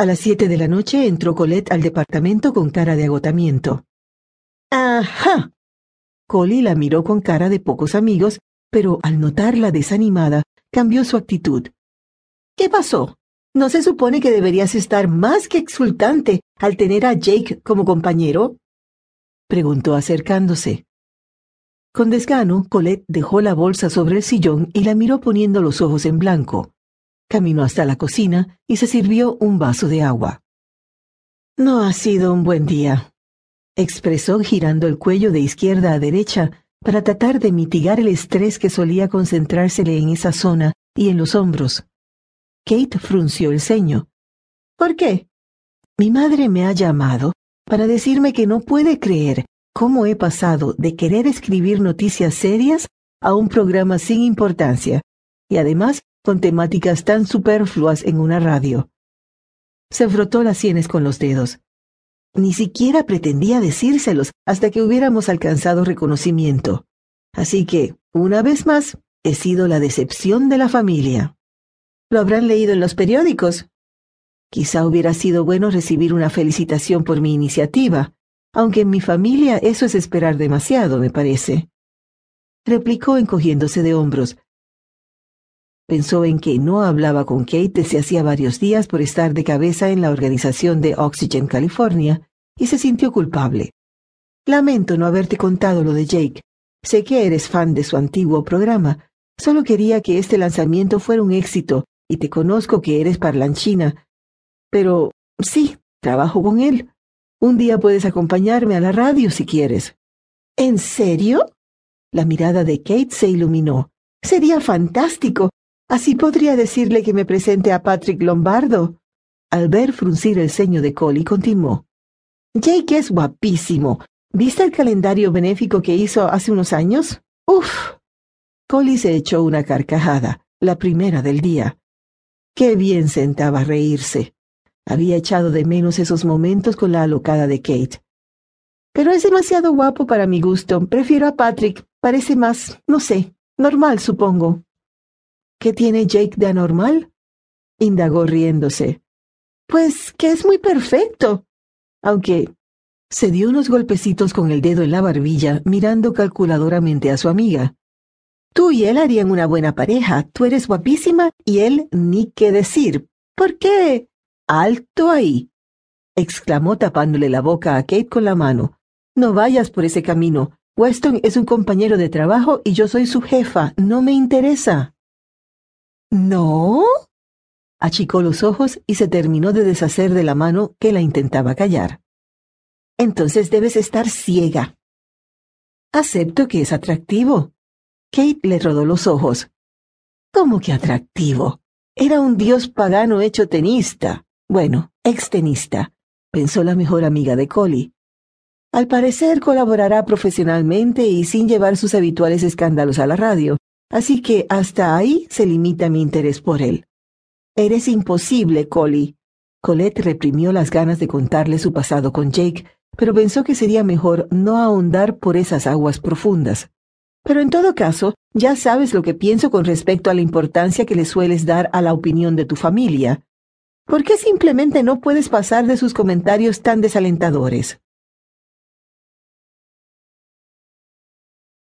A las siete de la noche entró Colette al departamento con cara de agotamiento. ¡Ajá! Collie la miró con cara de pocos amigos, pero al notarla desanimada, cambió su actitud. ¿Qué pasó? ¿No se supone que deberías estar más que exultante al tener a Jake como compañero? preguntó acercándose. Con desgano, Colette dejó la bolsa sobre el sillón y la miró poniendo los ojos en blanco. Caminó hasta la cocina y se sirvió un vaso de agua. No ha sido un buen día, expresó girando el cuello de izquierda a derecha para tratar de mitigar el estrés que solía concentrársele en esa zona y en los hombros. Kate frunció el ceño. ¿Por qué? Mi madre me ha llamado para decirme que no puede creer cómo he pasado de querer escribir noticias serias a un programa sin importancia, y además con temáticas tan superfluas en una radio. Se frotó las sienes con los dedos. Ni siquiera pretendía decírselos hasta que hubiéramos alcanzado reconocimiento. Así que, una vez más, he sido la decepción de la familia. Lo habrán leído en los periódicos. Quizá hubiera sido bueno recibir una felicitación por mi iniciativa, aunque en mi familia eso es esperar demasiado, me parece. Replicó encogiéndose de hombros. Pensó en que no hablaba con Kate desde hacía varios días por estar de cabeza en la organización de Oxygen California y se sintió culpable. Lamento no haberte contado lo de Jake. Sé que eres fan de su antiguo programa. Solo quería que este lanzamiento fuera un éxito y te conozco que eres parlanchina. Pero sí, trabajo con él. Un día puedes acompañarme a la radio si quieres. ¿En serio? La mirada de Kate se iluminó. Sería fantástico. Así podría decirle que me presente a Patrick Lombardo. Al ver fruncir el ceño de Collie, continuó. Jake es guapísimo. ¿Viste el calendario benéfico que hizo hace unos años? Uf. Collie se echó una carcajada, la primera del día. Qué bien sentaba reírse. Había echado de menos esos momentos con la alocada de Kate. Pero es demasiado guapo para mi gusto. Prefiero a Patrick. Parece más, no sé, normal, supongo. ¿Qué tiene Jake de anormal? indagó riéndose. Pues que es muy perfecto. Aunque se dio unos golpecitos con el dedo en la barbilla, mirando calculadoramente a su amiga. Tú y él harían una buena pareja. Tú eres guapísima y él ni qué decir. ¿Por qué? Alto ahí. exclamó tapándole la boca a Kate con la mano. No vayas por ese camino. Weston es un compañero de trabajo y yo soy su jefa. No me interesa. ¿No? Achicó los ojos y se terminó de deshacer de la mano que la intentaba callar. Entonces debes estar ciega. Acepto que es atractivo, Kate le rodó los ojos. ¿Cómo que atractivo? Era un dios pagano hecho tenista. Bueno, extenista, pensó la mejor amiga de Collie. Al parecer colaborará profesionalmente y sin llevar sus habituales escándalos a la radio, así que hasta ahí se limita mi interés por él. Eres imposible, Collie. Colette reprimió las ganas de contarle su pasado con Jake, pero pensó que sería mejor no ahondar por esas aguas profundas. Pero en todo caso, ya sabes lo que pienso con respecto a la importancia que le sueles dar a la opinión de tu familia. ¿Por qué simplemente no puedes pasar de sus comentarios tan desalentadores?